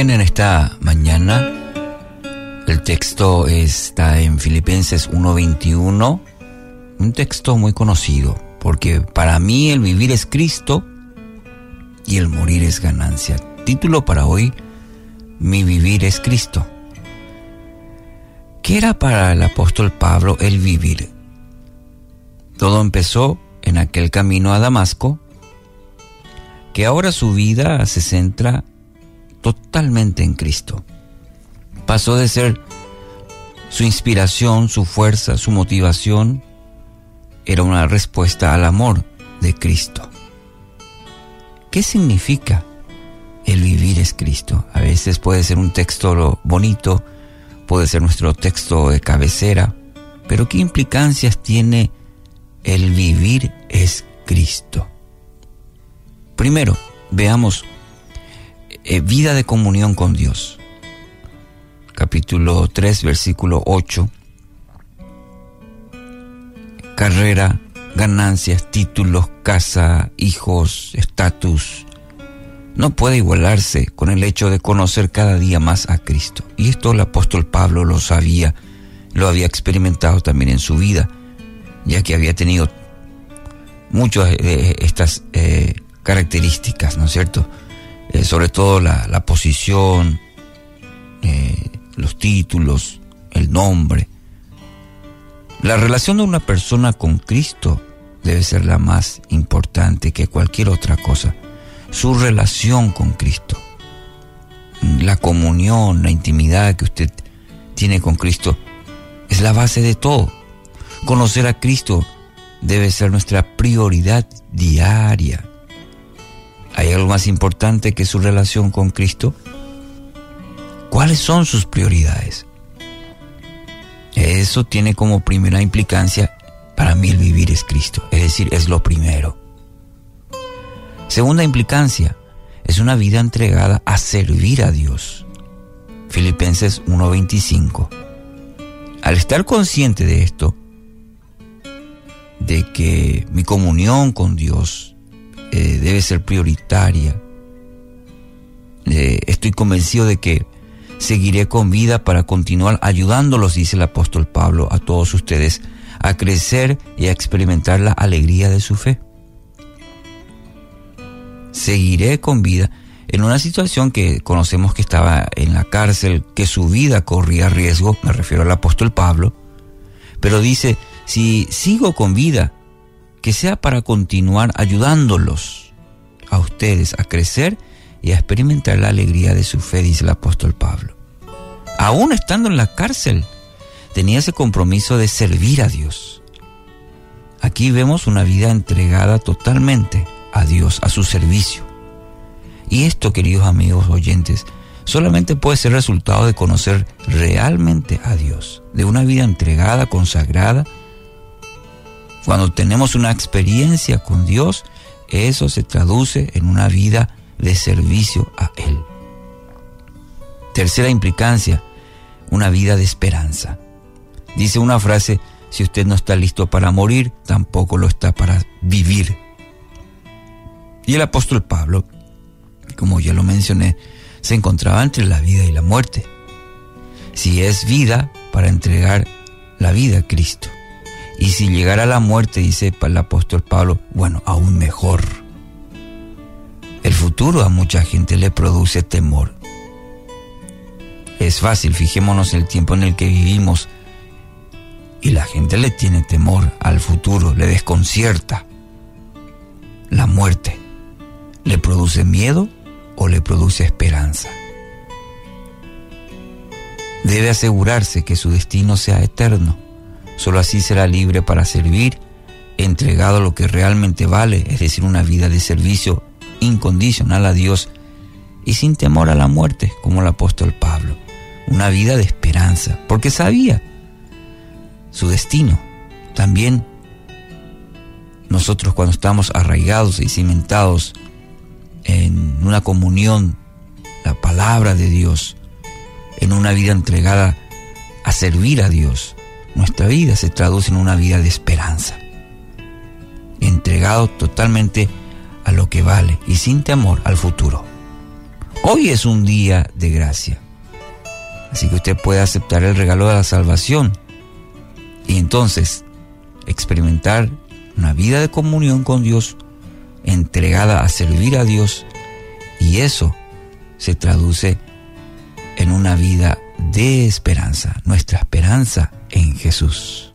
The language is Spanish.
En esta mañana el texto está en Filipenses 1.21, un texto muy conocido, porque para mí el vivir es Cristo y el morir es ganancia. Título para hoy, Mi vivir es Cristo. ¿Qué era para el apóstol Pablo el vivir? Todo empezó en aquel camino a Damasco, que ahora su vida se centra totalmente en Cristo. Pasó de ser su inspiración, su fuerza, su motivación, era una respuesta al amor de Cristo. ¿Qué significa el vivir es Cristo? A veces puede ser un texto bonito, puede ser nuestro texto de cabecera, pero ¿qué implicancias tiene el vivir es Cristo? Primero, veamos eh, vida de comunión con Dios. Capítulo 3, versículo 8. Carrera, ganancias, títulos, casa, hijos, estatus. No puede igualarse con el hecho de conocer cada día más a Cristo. Y esto el apóstol Pablo lo sabía, lo había experimentado también en su vida, ya que había tenido muchas de estas eh, características, ¿no es cierto? Eh, sobre todo la, posición, eh, los títulos, el nombre. La relación de una persona con Cristo debe ser la más importante que cualquier otra cosa. Su relación con Cristo. La comunión, la intimidad que usted tiene con Cristo es la base de todo. Conocer a Cristo debe ser nuestra prioridad diaria. ¿Hay algo más importante que su relación con Cristo? ¿Cuáles son sus prioridades? Eso tiene como primera implicancia, para mí el vivir es Cristo, es decir, es lo primero. Segunda implicancia, es una vida entregada a servir a Dios. Filipenses 1:25. Al estar consciente de esto, de que mi comunión con Dios eh, debe ser prioritaria. Eh, estoy convencido de que seguiré con vida para continuar ayudándolos, dice el apóstol Pablo, a todos ustedes a crecer y a experimentar la alegría de su fe. Seguiré con vida en una situación que conocemos que estaba en la cárcel, que su vida corría riesgo, me refiero al apóstol Pablo, pero dice, si sigo con vida, que sea para continuar ayudándolos a ustedes a crecer y a experimentar la alegría de su fe, dice el apóstol Pablo. Aún estando en la cárcel, tenía ese compromiso de servir a Dios. Aquí vemos una vida entregada totalmente a Dios, a su servicio. Y esto, queridos amigos oyentes, solamente puede ser resultado de conocer realmente a Dios, de una vida entregada, consagrada, cuando tenemos una experiencia con Dios, eso se traduce en una vida de servicio a Él. Tercera implicancia, una vida de esperanza. Dice una frase, si usted no está listo para morir, tampoco lo está para vivir. Y el apóstol Pablo, como ya lo mencioné, se encontraba entre la vida y la muerte. Si es vida, para entregar la vida a Cristo. Y si llegara la muerte, dice el apóstol Pablo, bueno, aún mejor. El futuro a mucha gente le produce temor. Es fácil, fijémonos el tiempo en el que vivimos y la gente le tiene temor al futuro, le desconcierta. La muerte, ¿le produce miedo o le produce esperanza? Debe asegurarse que su destino sea eterno Solo así será libre para servir, entregado a lo que realmente vale, es decir, una vida de servicio incondicional a Dios y sin temor a la muerte, como el apóstol Pablo. Una vida de esperanza, porque sabía su destino. También nosotros cuando estamos arraigados y cimentados en una comunión, la palabra de Dios, en una vida entregada a servir a Dios, nuestra vida se traduce en una vida de esperanza, entregado totalmente a lo que vale y sin temor al futuro. Hoy es un día de gracia. Así que usted puede aceptar el regalo de la salvación y entonces experimentar una vida de comunión con Dios entregada a servir a Dios y eso se traduce en una vida de esperanza, nuestra esperanza en Jesús.